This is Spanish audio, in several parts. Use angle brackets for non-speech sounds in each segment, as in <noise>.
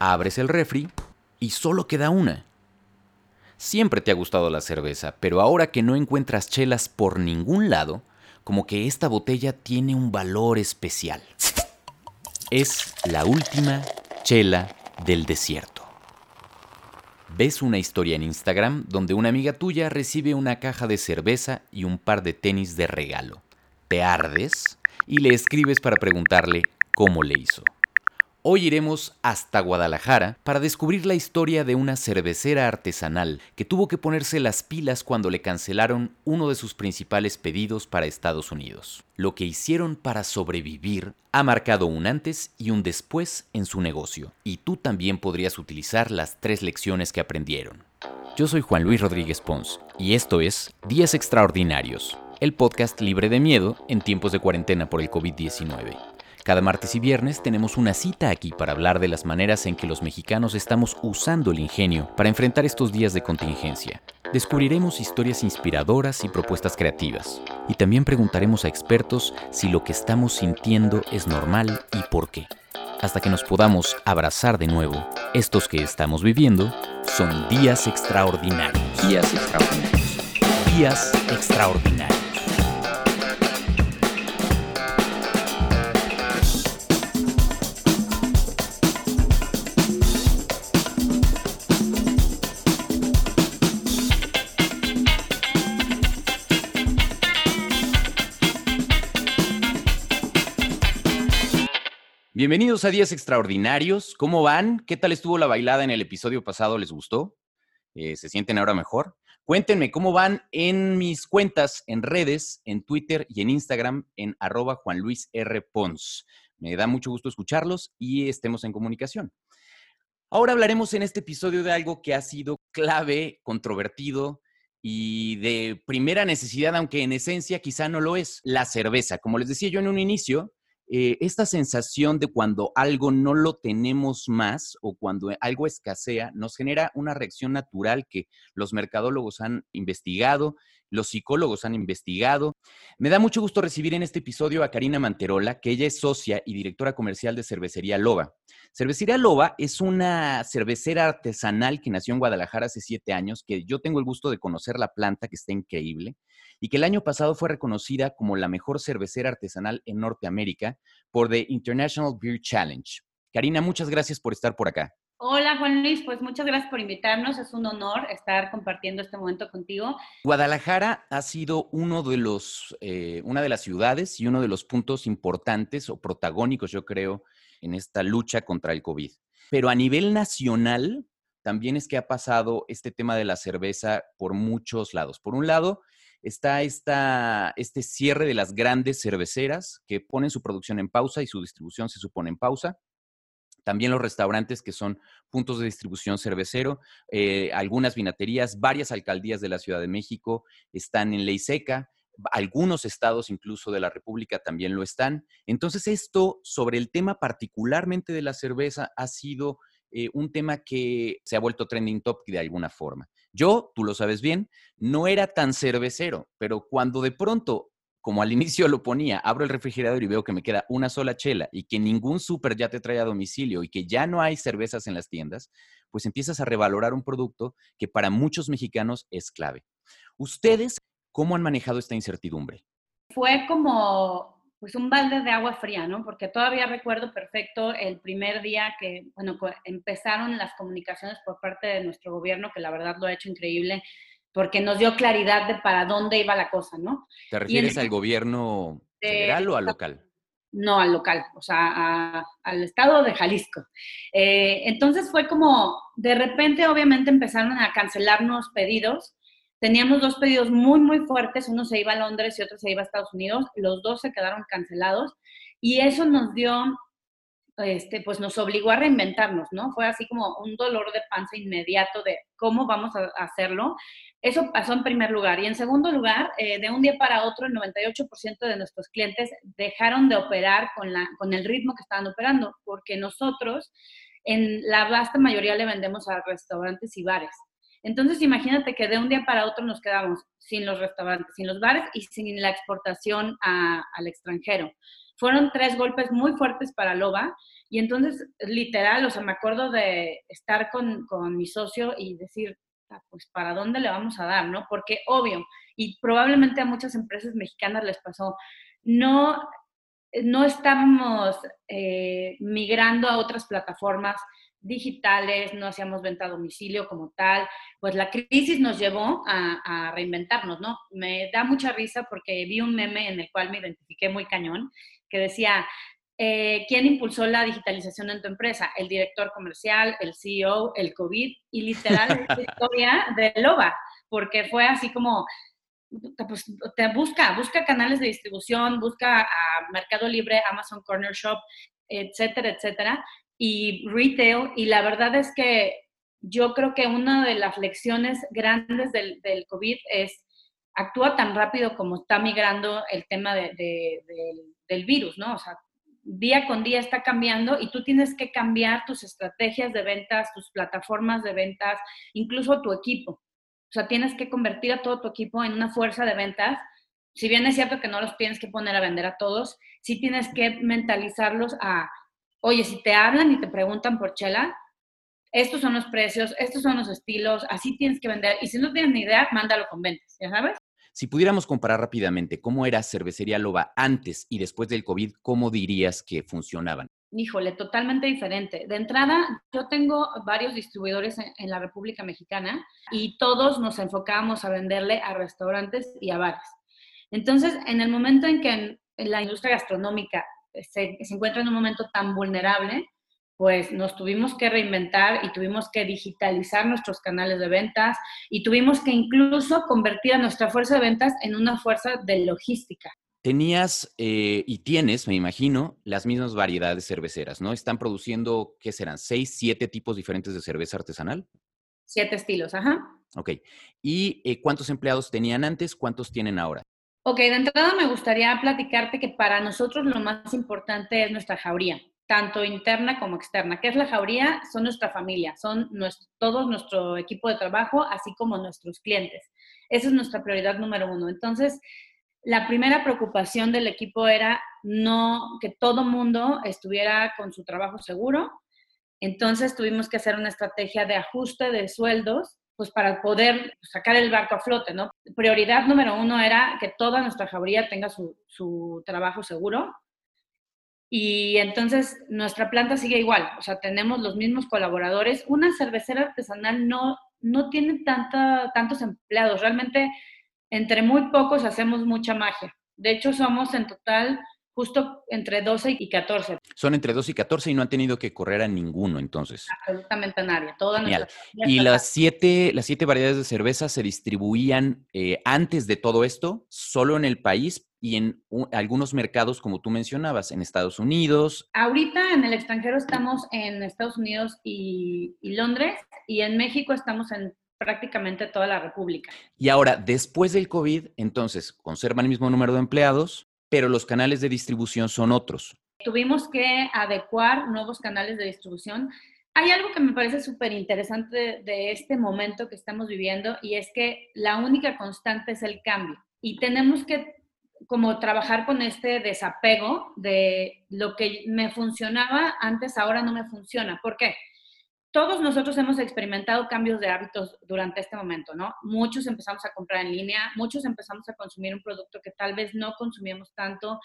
abres el refri y solo queda una. Siempre te ha gustado la cerveza, pero ahora que no encuentras chelas por ningún lado, como que esta botella tiene un valor especial. Es la última chela del desierto. Ves una historia en Instagram donde una amiga tuya recibe una caja de cerveza y un par de tenis de regalo. Te ardes y le escribes para preguntarle cómo le hizo. Hoy iremos hasta Guadalajara para descubrir la historia de una cervecera artesanal que tuvo que ponerse las pilas cuando le cancelaron uno de sus principales pedidos para Estados Unidos. Lo que hicieron para sobrevivir ha marcado un antes y un después en su negocio, y tú también podrías utilizar las tres lecciones que aprendieron. Yo soy Juan Luis Rodríguez Pons, y esto es Días Extraordinarios, el podcast libre de miedo en tiempos de cuarentena por el COVID-19. Cada martes y viernes tenemos una cita aquí para hablar de las maneras en que los mexicanos estamos usando el ingenio para enfrentar estos días de contingencia. Descubriremos historias inspiradoras y propuestas creativas. Y también preguntaremos a expertos si lo que estamos sintiendo es normal y por qué. Hasta que nos podamos abrazar de nuevo, estos que estamos viviendo son días extraordinarios. Días extraordinarios. Días extraordinarios. Bienvenidos a Días Extraordinarios. ¿Cómo van? ¿Qué tal estuvo la bailada en el episodio pasado? ¿Les gustó? Eh, ¿Se sienten ahora mejor? Cuéntenme cómo van en mis cuentas, en redes, en Twitter y en Instagram, en arroba Juan Luis R. Pons. Me da mucho gusto escucharlos y estemos en comunicación. Ahora hablaremos en este episodio de algo que ha sido clave, controvertido y de primera necesidad, aunque en esencia quizá no lo es, la cerveza. Como les decía yo en un inicio, eh, esta sensación de cuando algo no lo tenemos más o cuando algo escasea, nos genera una reacción natural que los mercadólogos han investigado, los psicólogos han investigado. Me da mucho gusto recibir en este episodio a Karina Manterola, que ella es socia y directora comercial de Cervecería Loba. Cervecería Loba es una cervecera artesanal que nació en Guadalajara hace siete años, que yo tengo el gusto de conocer la planta, que está increíble y que el año pasado fue reconocida como la mejor cervecera artesanal en Norteamérica por The International Beer Challenge. Karina, muchas gracias por estar por acá. Hola Juan Luis, pues muchas gracias por invitarnos. Es un honor estar compartiendo este momento contigo. Guadalajara ha sido uno de los, eh, una de las ciudades y uno de los puntos importantes o protagónicos, yo creo, en esta lucha contra el COVID. Pero a nivel nacional, también es que ha pasado este tema de la cerveza por muchos lados. Por un lado, está esta, este cierre de las grandes cerveceras que ponen su producción en pausa y su distribución se supone en pausa. También los restaurantes que son puntos de distribución cervecero, eh, algunas vinaterías, varias alcaldías de la Ciudad de México están en ley seca, algunos estados incluso de la República también lo están. Entonces esto sobre el tema particularmente de la cerveza ha sido eh, un tema que se ha vuelto trending topic de alguna forma. Yo, tú lo sabes bien, no era tan cervecero, pero cuando de pronto, como al <laughs> inicio lo ponía, abro el refrigerador y veo que me queda una sola chela y que ningún súper ya te trae a domicilio y que ya no hay cervezas en las tiendas, pues empiezas a revalorar un producto que para muchos mexicanos es clave. ¿Ustedes cómo han manejado esta incertidumbre? Fue como pues un balde de agua fría, ¿no? Porque todavía recuerdo perfecto el primer día que, bueno, empezaron las comunicaciones por parte de nuestro gobierno, que la verdad lo ha hecho increíble, porque nos dio claridad de para dónde iba la cosa, ¿no? ¿Te refieres al gobierno federal o al local? No, al local, o sea, al estado de Jalisco. Eh, entonces fue como, de repente, obviamente empezaron a cancelarnos pedidos Teníamos dos pedidos muy, muy fuertes, uno se iba a Londres y otro se iba a Estados Unidos, los dos se quedaron cancelados y eso nos dio, este, pues nos obligó a reinventarnos, ¿no? Fue así como un dolor de panza inmediato de cómo vamos a hacerlo. Eso pasó en primer lugar. Y en segundo lugar, eh, de un día para otro, el 98% de nuestros clientes dejaron de operar con, la, con el ritmo que estaban operando, porque nosotros en la vasta mayoría le vendemos a restaurantes y bares. Entonces, imagínate que de un día para otro nos quedamos sin los restaurantes, sin los bares y sin la exportación al extranjero. Fueron tres golpes muy fuertes para Loba y entonces, literal, o sea, me acuerdo de estar con, con mi socio y decir, ah, pues, ¿para dónde le vamos a dar, no? Porque, obvio, y probablemente a muchas empresas mexicanas les pasó, no, no estamos eh, migrando a otras plataformas digitales, no hacíamos venta a domicilio como tal, pues la crisis nos llevó a, reinventarnos, ¿no? Me da mucha risa porque vi un meme en el cual me identifiqué muy cañón, que decía, eh, ¿quién impulsó la digitalización en tu empresa? El director comercial, el CEO, el COVID, y literal la <laughs> historia de Loba, porque fue así como, pues, te busca, busca canales de distribución, busca a Mercado Libre, Amazon Corner Shop, etcétera, etcétera, y retail. Y la verdad es que yo creo que una de las lecciones grandes del, del COVID es actúa tan rápido como está migrando el tema de, del virus, ¿no? O sea, día con día está cambiando y tú tienes que cambiar tus estrategias de ventas, tus plataformas de ventas, incluso tu equipo. O sea, tienes que convertir a todo tu equipo en una fuerza de ventas. Si bien es cierto que no los tienes que poner a vender a todos, sí tienes que mentalizarlos a oye, si te hablan y te preguntan por chela, estos son los precios, estos son los estilos, así tienes que vender. Y si no tienes ni idea, mándalo con ventas, ¿ya sabes? Si pudiéramos comparar rápidamente cómo era Cervecería Loba antes y después del COVID, ¿cómo dirías que funcionaban? Híjole, totalmente diferente. De entrada, yo tengo varios distribuidores en, la República Mexicana y todos nos enfocábamos a venderle a restaurantes y a bares. Entonces, en el momento en que en la industria gastronómica se, encuentra en un momento tan vulnerable, pues nos tuvimos que reinventar y tuvimos que digitalizar nuestros canales de ventas y tuvimos que incluso convertir a nuestra fuerza de ventas en una fuerza de logística. Tenías eh, y tienes, me imagino, las mismas variedades cerveceras, ¿no? Están produciendo, ¿qué serán? ¿Seis, siete tipos diferentes de cerveza artesanal? Siete estilos, ajá. Ok. ¿Y eh, cuántos empleados tenían antes? ¿Cuántos tienen ahora? Ok, de entrada me gustaría platicarte que para nosotros lo más importante es nuestra jauría, tanto interna como externa. ¿Qué es la jauría? Son nuestra familia, son nuestro, todo nuestro equipo de trabajo, así como nuestros clientes. Esa es nuestra prioridad número uno. Entonces, la primera preocupación del equipo era no que todo mundo estuviera con su trabajo seguro. Entonces tuvimos que hacer una estrategia de ajuste de sueldos pues para poder sacar el barco a flote, ¿no? Prioridad número uno era que toda nuestra jauría tenga su, trabajo seguro. Y entonces nuestra planta sigue igual, o sea, tenemos los mismos colaboradores. Una cervecera artesanal no, no tiene tanta, tantos empleados, realmente entre muy pocos hacemos mucha magia. De hecho, somos en total justo entre 12 y 14. Son entre 12 y 14 y no han tenido que correr a ninguno entonces. Absolutamente a nadie. Toda y las siete, las siete variedades de cerveza se distribuían eh, antes de todo esto solo en el país y en algunos mercados, como tú mencionabas, en Estados Unidos. Ahorita en el extranjero estamos en Estados Unidos y, y Londres y en México estamos en prácticamente toda la República. Y ahora, después del COVID, entonces, conservan el mismo número de empleados, pero los canales de distribución son otros. Tuvimos que adecuar nuevos canales de distribución. Hay algo que me parece súper interesante de este momento que estamos viviendo y es que la única constante es el cambio y tenemos que como trabajar con este desapego de lo que me funcionaba antes, ahora no me funciona. ¿Por qué? Todos nosotros hemos experimentado cambios de hábitos durante este momento, ¿no? Muchos empezamos a comprar en línea, muchos empezamos a consumir un producto que tal vez no consumíamos tanto.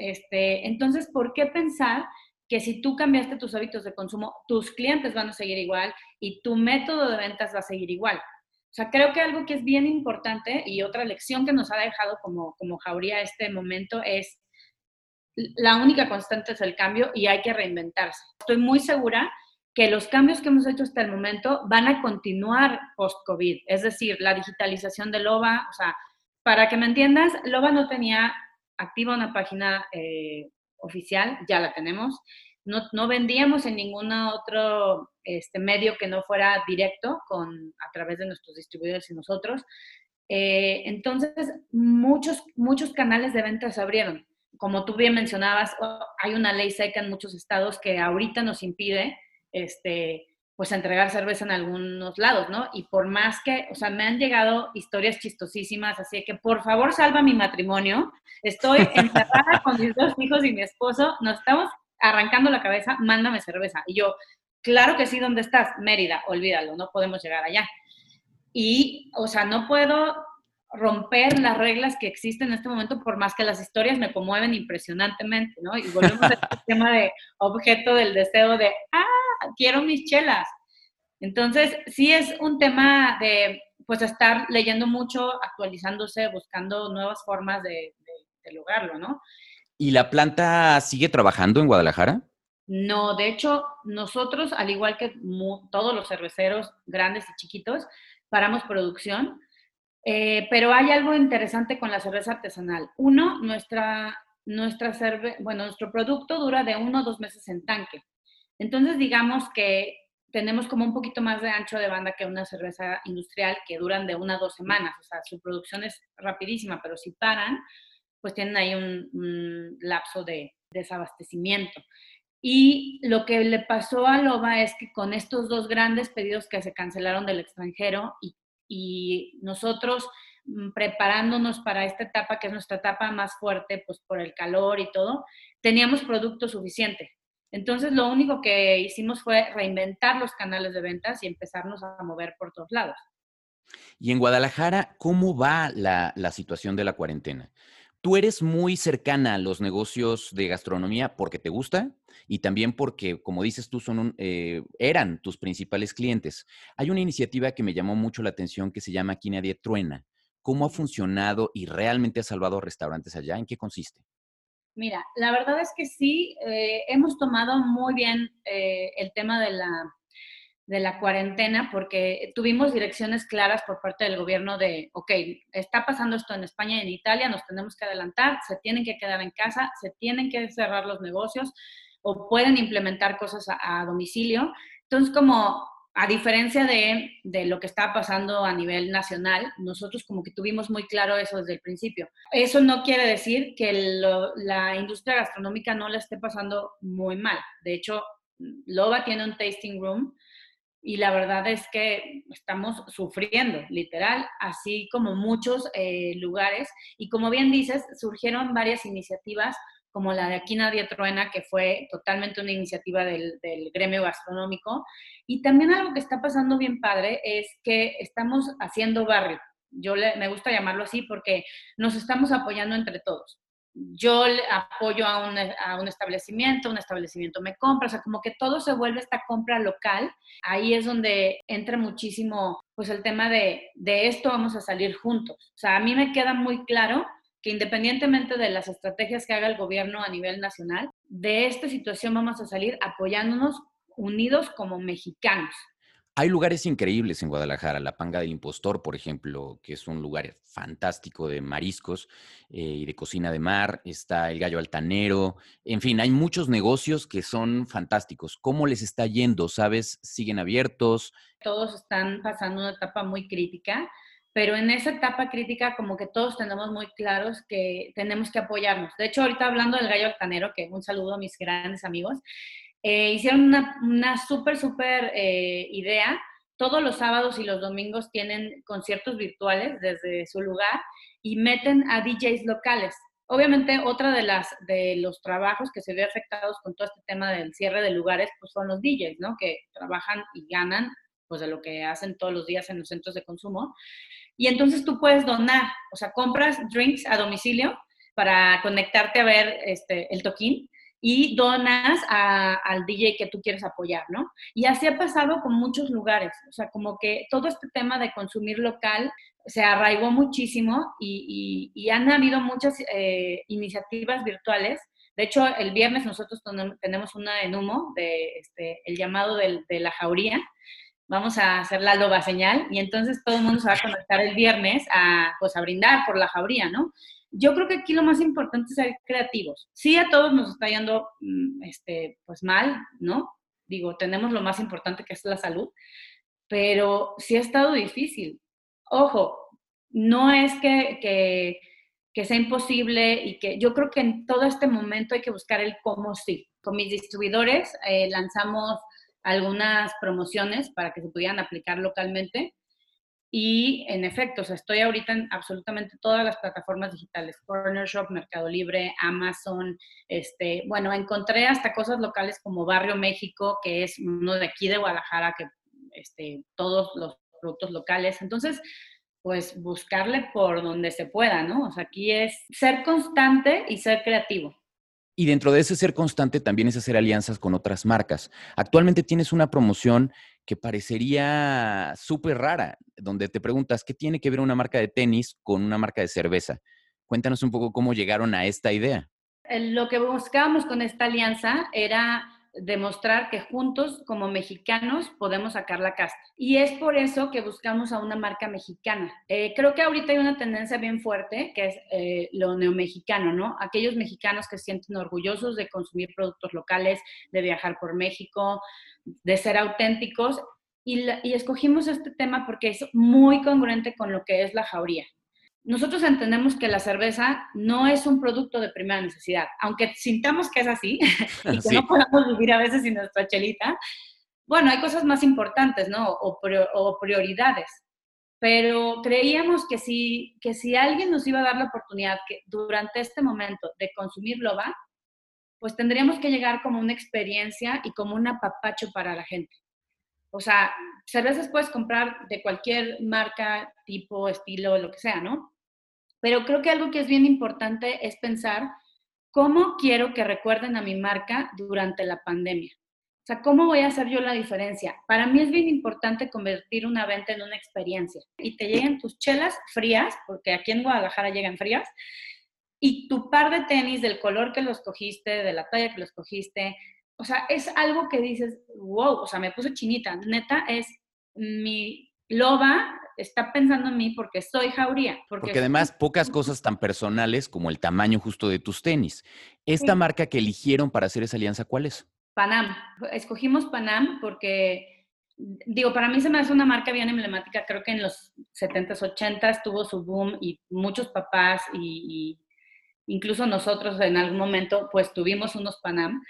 Este, entonces, ¿por qué pensar que si tú cambiaste tus hábitos de consumo, tus clientes van a seguir igual y tu método de ventas va a seguir igual? O sea, creo que algo que es bien importante y otra lección que nos ha dejado como, como Jauría este momento es la única constante es el cambio y hay que reinventarse. Estoy muy segura que los cambios que hemos hecho hasta el momento van a continuar post-COVID, es decir, la digitalización de LOBA, o sea, para que me entiendas, LOBA no tenía activa una página eh, oficial, ya la tenemos, no, no, vendíamos en ningún otro este, medio que no fuera directo con, a través de nuestros distribuidores y nosotros. Eh, entonces, muchos, muchos canales de venta se abrieron. Como tú bien mencionabas, hay una ley seca en muchos estados que ahorita nos impide este, pues entregar cerveza en algunos lados, ¿no? Y por más que, o sea, me han llegado historias chistosísimas, así que por favor salva mi matrimonio. Estoy encerrada con mis dos hijos y mi esposo, nos estamos arrancando la cabeza, mándame cerveza. Y yo, claro que sí, ¿dónde estás? Mérida, olvídalo, no podemos llegar allá. Y, o sea, no puedo romper las reglas que existen en este momento, por más que las historias me conmueven impresionantemente, ¿no? Y volvemos al <laughs> tema de objeto del deseo de, ah, quiero mis chelas. Entonces, sí es un tema de, pues, estar leyendo mucho, actualizándose, buscando nuevas formas de, lograrlo, ¿no? ¿Y la planta sigue trabajando en Guadalajara? No, de hecho, nosotros, al igual que todos los cerveceros grandes y chiquitos, paramos producción eh, pero hay algo interesante con la cerveza artesanal. Uno, nuestra, nuestra bueno, nuestro producto dura de uno o dos meses en tanque. Entonces, digamos que tenemos como un poquito más de ancho de banda que una cerveza industrial que duran de una a dos semanas. O sea, su producción es rapidísima, pero si paran, pues tienen ahí un, un lapso de desabastecimiento. Y lo que le pasó a Loba es que con estos dos grandes pedidos que se cancelaron del extranjero y y nosotros mm, preparándonos para esta etapa, que es nuestra etapa más fuerte, pues por el calor y todo, teníamos producto suficiente. Entonces, lo único que hicimos fue reinventar los canales de ventas y empezarnos a mover por todos lados. Y en Guadalajara, ¿cómo va la, la situación de la cuarentena? Tú eres muy cercana a los negocios de gastronomía porque te gusta y también porque, como dices tú, son eh, eran tus principales clientes. Hay una iniciativa que me llamó mucho la atención que se llama Aquí Nadie Truena. ¿Cómo ha funcionado y realmente ha salvado restaurantes allá? ¿En qué consiste? Mira, la verdad es que sí, eh, hemos tomado muy bien eh, el tema de la de la cuarentena porque tuvimos direcciones claras por parte del gobierno de, ok, está pasando esto en España y en Italia, nos tenemos que adelantar, se tienen que quedar en casa, se tienen que cerrar los negocios o pueden implementar cosas a, domicilio. Entonces, como a diferencia de, de, lo que está pasando a nivel nacional, nosotros como que tuvimos muy claro eso desde el principio. Eso no quiere decir que la industria gastronómica no la esté pasando muy mal. De hecho, Loba tiene un tasting room y la verdad es que estamos sufriendo, literal, así como muchos eh, lugares. Y como bien dices, surgieron varias iniciativas como la de Aquí Nadie Truena, que fue totalmente una iniciativa del, gremio gastronómico. Y también algo que está pasando bien padre es que estamos haciendo barrio. Yo me gusta llamarlo así porque nos estamos apoyando entre todos yo apoyo a un, a un, establecimiento, un establecimiento me compra, o sea, como que todo se vuelve esta compra local. Ahí es donde entra muchísimo, pues, el tema de, de esto vamos a salir juntos. O sea, a mí me queda muy claro que independientemente de las estrategias que haga el gobierno a nivel nacional, de esta situación vamos a salir apoyándonos unidos como mexicanos. Hay lugares increíbles en Guadalajara, la Panga del Impostor, por ejemplo, que es un lugar fantástico de mariscos eh, y de cocina de mar. Está el Gallo Altanero. En fin, hay muchos negocios que son fantásticos. ¿Cómo les está yendo? ¿Sabes? ¿Siguen abiertos? Todos están pasando una etapa muy crítica, pero en esa etapa crítica como que todos tenemos muy claros que tenemos que apoyarnos. De hecho, ahorita hablando del Gallo Altanero, que un saludo a mis grandes amigos, eh, hicieron una, una súper, súper eh, idea. Todos los sábados y los domingos tienen conciertos virtuales desde su lugar y meten a DJs locales. Obviamente, otra de, las, de los trabajos que se ve afectados con todo este tema del cierre de lugares, pues son los DJs, ¿no? Que trabajan y ganan, pues de lo que hacen todos los días en los centros de consumo. Y entonces tú puedes donar, o sea, compras drinks a domicilio para conectarte a ver este, el toquín y donas al DJ que tú quieres apoyar, ¿no? Y así ha pasado con muchos lugares, o sea, como que todo este tema de consumir local se arraigó muchísimo y, han habido muchas eh, iniciativas virtuales. De hecho, el viernes nosotros tenemos una en humo este, el llamado de la jauría. Vamos a hacer la loba señal y entonces todo el mundo se va a conectar el viernes a, pues, a brindar por la jauría, ¿no? Yo creo que aquí lo más importante es ser creativos. Sí, a todos nos está yendo mm, este, pues mal, ¿no? Digo, tenemos lo más importante que es la salud, pero sí ha estado difícil. Ojo, no es que, que, que sea imposible y que yo creo que en todo este momento hay que buscar el cómo sí. Con mis distribuidores eh, lanzamos algunas promociones para que se pudieran aplicar localmente. Y en efecto, estoy ahorita en absolutamente todas las plataformas digitales, Corner Shop, Mercado Libre, Amazon, este, bueno, encontré hasta cosas locales como Barrio México, que es uno de aquí de Guadalajara, que este, todos los productos locales. Entonces, pues buscarle por donde se pueda, ¿no? O sea, aquí es ser constante y ser creativo. Y dentro de ese ser constante también es hacer alianzas con otras marcas. Actualmente tienes una promoción que parecería súper rara, donde te preguntas, ¿qué tiene que ver una marca de tenis con una marca de cerveza? Cuéntanos un poco cómo llegaron a esta idea. Lo que buscábamos con esta alianza era demostrar que juntos como mexicanos podemos sacar la casta. Y es por eso que buscamos a una marca mexicana. Eh, creo que ahorita hay una tendencia bien fuerte que es eh, lo neomexicano, ¿no? Aquellos mexicanos que se sienten orgullosos de consumir productos locales, de viajar por México, de ser auténticos. Y, y escogimos este tema porque es muy congruente con lo que es la jauría nosotros entendemos que la cerveza no es un producto de primera necesidad, aunque sintamos que es así <laughs> y que no podamos vivir a veces sin nuestra chelita. Bueno, hay cosas más importantes, ¿no? O, prioridades. Pero creíamos que si, que si alguien nos iba a dar la oportunidad que durante este momento de consumir loba, pues tendríamos que llegar como una experiencia y como un apapacho para la gente. O sea, cervezas puedes comprar de cualquier marca, tipo, estilo, lo que sea, ¿no? Pero creo que algo que es bien importante es pensar cómo quiero que recuerden a mi marca durante la pandemia. O sea, ¿cómo voy a hacer yo la diferencia? Para mí es bien importante convertir una venta en una experiencia y te lleguen tus chelas frías, porque aquí en Guadalajara llegan frías, y tu par de tenis del color que los cogiste, de la talla que los cogiste. O sea, es algo que dices, wow, o sea, me puse chinita. Neta, es mi loba está pensando en mí porque soy jauría. Porque, además pocas cosas tan personales como el tamaño justo de tus tenis. Esta marca que eligieron para hacer esa alianza, ¿cuál es? Panam. Escogimos Panam porque, digo, para mí se me hace una marca bien emblemática. Creo que en los 70s, 80s tuvo su boom y muchos papás y, y incluso nosotros en algún momento pues tuvimos unos Panam.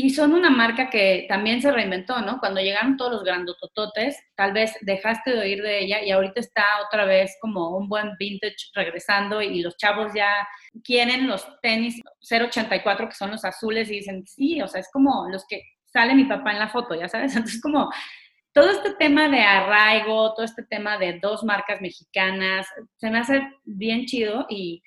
Y son una marca que también se reinventó, ¿no? Cuando llegaron todos los grandotototes, tal vez dejaste de oír de ella y ahorita está otra vez como un buen vintage regresando y los chavos ya quieren los tenis 084 que son los azules y dicen, sí, o sea, es como los que sale mi papá en la foto, ya sabes. <laughs> Entonces, como todo este tema de arraigo, todo este tema de dos marcas mexicanas, se me hace bien chido y,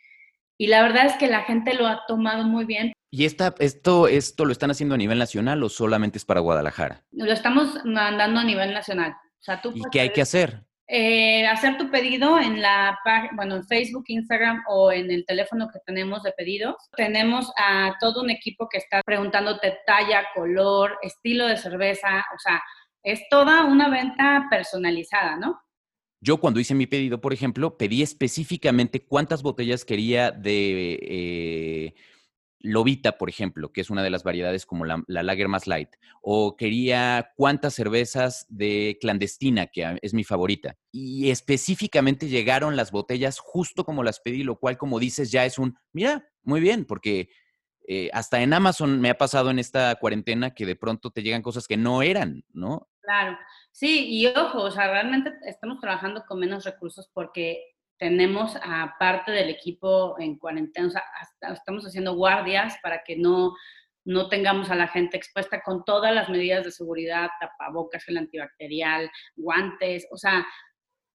y la verdad es que la gente lo ha tomado muy bien ¿Y esta, esto, esto lo están haciendo a nivel nacional o solamente es para Guadalajara? Lo estamos mandando a nivel nacional. ¿Y qué hay que hacer? Eh, hacer tu pedido en la bueno, en Facebook, Instagram o en el teléfono que tenemos de pedidos. Tenemos a todo un equipo que está preguntándote talla, color, estilo de cerveza, o sea, es toda una venta personalizada, ¿no? Yo cuando hice mi pedido, por ejemplo, pedí específicamente cuántas botellas quería de eh, Lobita, por ejemplo, que es una de las variedades como la, lager más light, o quería cuántas cervezas de clandestina, que es mi favorita. Y específicamente llegaron las botellas justo como las pedí, lo cual, como dices, ya es un, mira, muy bien, porque eh, hasta en Amazon me ha pasado en esta cuarentena que de pronto te llegan cosas que no eran, ¿no? Claro, sí, y ojo, o sea, realmente estamos trabajando con menos recursos porque tenemos a parte del equipo en cuarentena, o sea, estamos haciendo guardias para que no, no tengamos a la gente expuesta con todas las medidas de seguridad, tapabocas, el antibacterial, guantes, o sea,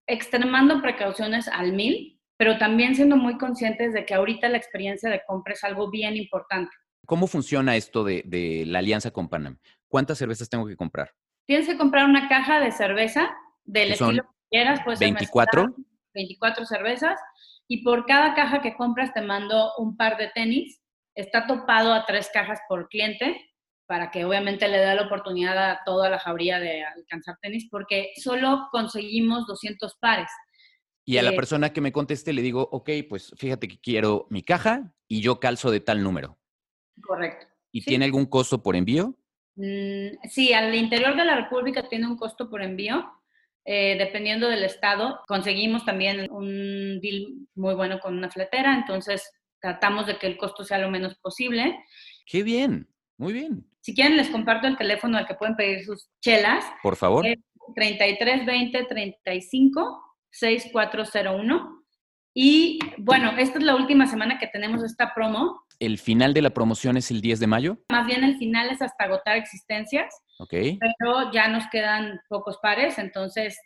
extremando precauciones al mil, pero también siendo muy conscientes de que ahorita la experiencia de compra es algo bien importante. ¿Cómo funciona esto de, la alianza con Panam? ¿Cuántas cervezas tengo que comprar? Tienes que comprar una caja de cerveza del estilo que quieras. Pues, ¿24? 24 cervezas y por cada caja que compras te mando un par de tenis. Está topado a tres cajas por cliente para que obviamente le dé la oportunidad a toda la jauría de alcanzar tenis porque solo conseguimos 200 pares. Y a la eh, persona que me conteste le digo, ok, pues fíjate que quiero mi caja y yo calzo de tal número. Correcto. ¿Y tiene algún costo por envío? Mm, sí, al interior de la República tiene un costo por envío. Eh, dependiendo del estado, conseguimos también un deal muy bueno con una fletera, entonces tratamos de que el costo sea lo menos posible. Qué bien, muy bien. Si quieren, les comparto el teléfono al que pueden pedir sus chelas. Por favor. 3320 35 6401. Y bueno, esta es la última semana que tenemos esta promo. ¿El final de la promoción es el 10 de mayo? Más bien el final es hasta agotar existencias. Ok. Pero ya nos quedan pocos pares, entonces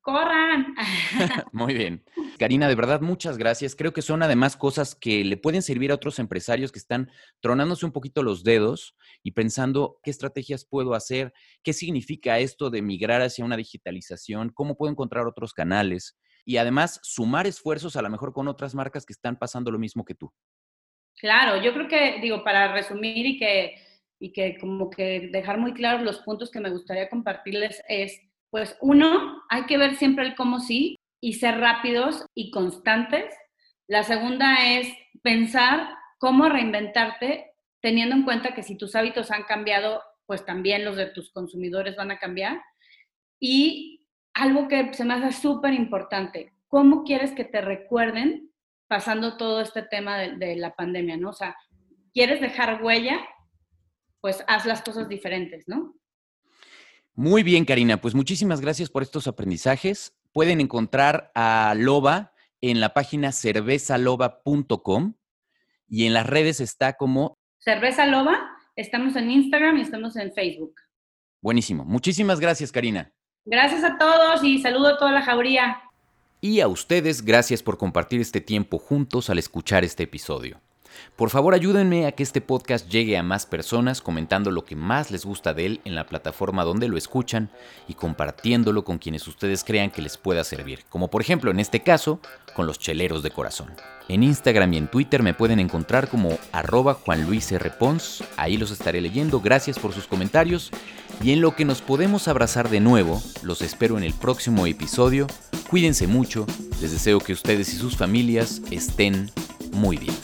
corran. <laughs> <laughs> Muy bien. Karina, de verdad, muchas gracias. Creo que son además cosas que le pueden servir a otros empresarios que están tronándose un poquito los dedos y pensando qué estrategias puedo hacer, qué significa esto de migrar hacia una digitalización, cómo puedo encontrar otros canales y además sumar esfuerzos a lo mejor con otras marcas que están pasando lo mismo que tú. Claro, yo creo que, digo, para resumir y que, y que como que dejar muy claros los puntos que me gustaría compartirles es pues uno, hay que ver siempre el cómo sí y ser rápidos y constantes. La segunda es pensar cómo reinventarte teniendo en cuenta que si tus hábitos han cambiado, pues también los de tus consumidores van a cambiar. Y algo que se me hace súper importante, ¿cómo quieres que te recuerden pasando todo este tema de, de, la pandemia, ¿no? O sea, ¿quieres dejar huella? Pues haz las cosas diferentes, ¿no? Muy bien, Karina. Pues muchísimas gracias por estos aprendizajes. Pueden encontrar a Loba en la página cervezaloba.com y en las redes está como... Cerveza Loba. Estamos en Instagram y estamos en Facebook. Buenísimo. Muchísimas gracias, Karina. Gracias a todos y saludo a toda la jauría. Y a ustedes, gracias por compartir este tiempo juntos al escuchar este episodio. Por favor ayúdenme a que este podcast llegue a más personas comentando lo que más les gusta de él en la plataforma donde lo escuchan y compartiéndolo con quienes ustedes crean que les pueda servir, como por ejemplo en este caso con los cheleros de corazón. En Instagram y en Twitter me pueden encontrar como arroba ahí los estaré leyendo, gracias por sus comentarios y en lo que nos podemos abrazar de nuevo, los espero en el próximo episodio, cuídense mucho, les deseo que ustedes y sus familias estén muy bien.